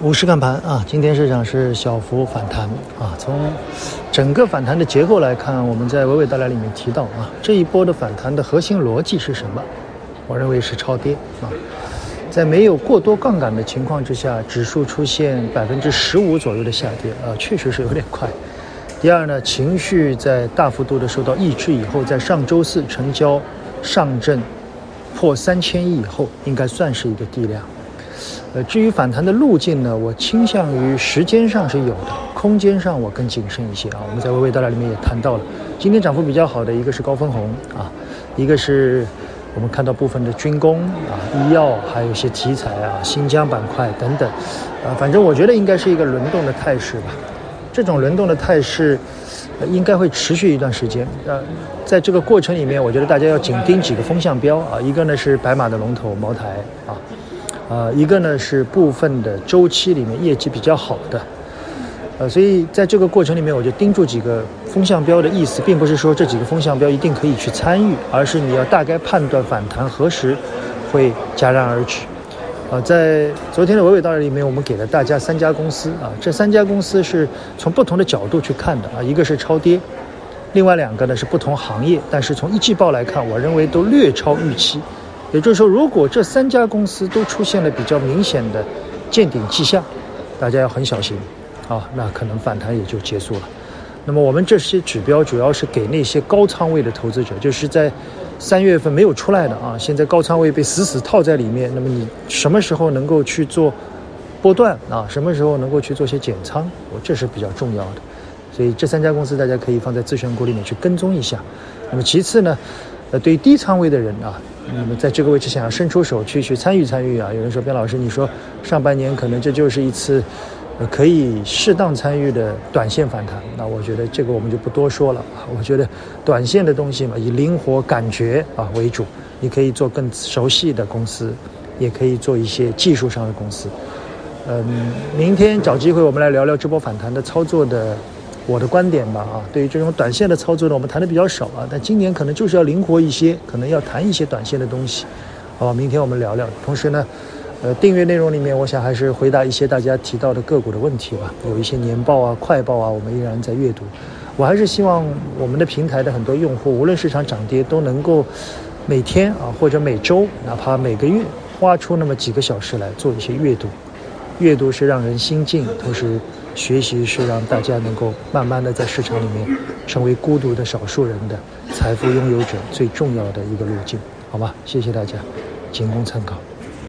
五市看盘啊，今天市场是小幅反弹啊。从整个反弹的结构来看，我们在娓娓道来里面提到啊，这一波的反弹的核心逻辑是什么？我认为是超跌啊。在没有过多杠杆的情况之下，指数出现百分之十五左右的下跌啊，确实是有点快。第二呢，情绪在大幅度的受到抑制以后，在上周四成交上证破三千亿以后，应该算是一个地量。呃，至于反弹的路径呢，我倾向于时间上是有的，空间上我更谨慎一些啊。我们在微微道来里面也谈到了，今天涨幅比较好的一个是高分红啊，一个是我们看到部分的军工啊、医药，还有一些题材啊、新疆板块等等，啊，反正我觉得应该是一个轮动的态势吧。这种轮动的态势，应该会持续一段时间。呃，在这个过程里面，我觉得大家要紧盯几个风向标啊，一个呢是白马的龙头茅台啊。啊，一个呢是部分的周期里面业绩比较好的，呃，所以在这个过程里面，我就盯住几个风向标的意思，并不是说这几个风向标一定可以去参与，而是你要大概判断反弹何时会戛然而止。啊，在昨天的娓娓道来里面，我们给了大家三家公司啊，这三家公司是从不同的角度去看的啊，一个是超跌，另外两个呢是不同行业，但是从一季报来看，我认为都略超预期。也就是说，如果这三家公司都出现了比较明显的见顶迹象，大家要很小心，啊，那可能反弹也就结束了。那么我们这些指标主要是给那些高仓位的投资者，就是在三月份没有出来的啊，现在高仓位被死死套在里面。那么你什么时候能够去做波段啊？什么时候能够去做些减仓？我这是比较重要的。所以这三家公司大家可以放在自选股里面去跟踪一下。那么其次呢，呃，对于低仓位的人啊。那么在这个位置想要伸出手去去参与参与啊？有人说边老师，你说上半年可能这就是一次，呃，可以适当参与的短线反弹。那我觉得这个我们就不多说了啊。我觉得短线的东西嘛，以灵活感觉啊为主。你可以做更熟悉的公司，也可以做一些技术上的公司。嗯，明天找机会我们来聊聊这波反弹的操作的。我的观点吧，啊，对于这种短线的操作呢，我们谈的比较少啊。但今年可能就是要灵活一些，可能要谈一些短线的东西，好吧？明天我们聊聊。同时呢，呃，订阅内容里面，我想还是回答一些大家提到的个股的问题吧。有一些年报啊、快报啊，我们依然在阅读。我还是希望我们的平台的很多用户，无论市场涨跌，都能够每天啊，或者每周，哪怕每个月，花出那么几个小时来做一些阅读。阅读是让人心静，同时学习是让大家能够慢慢的在市场里面成为孤独的少数人的财富拥有者最重要的一个路径，好吗？谢谢大家，仅供参考。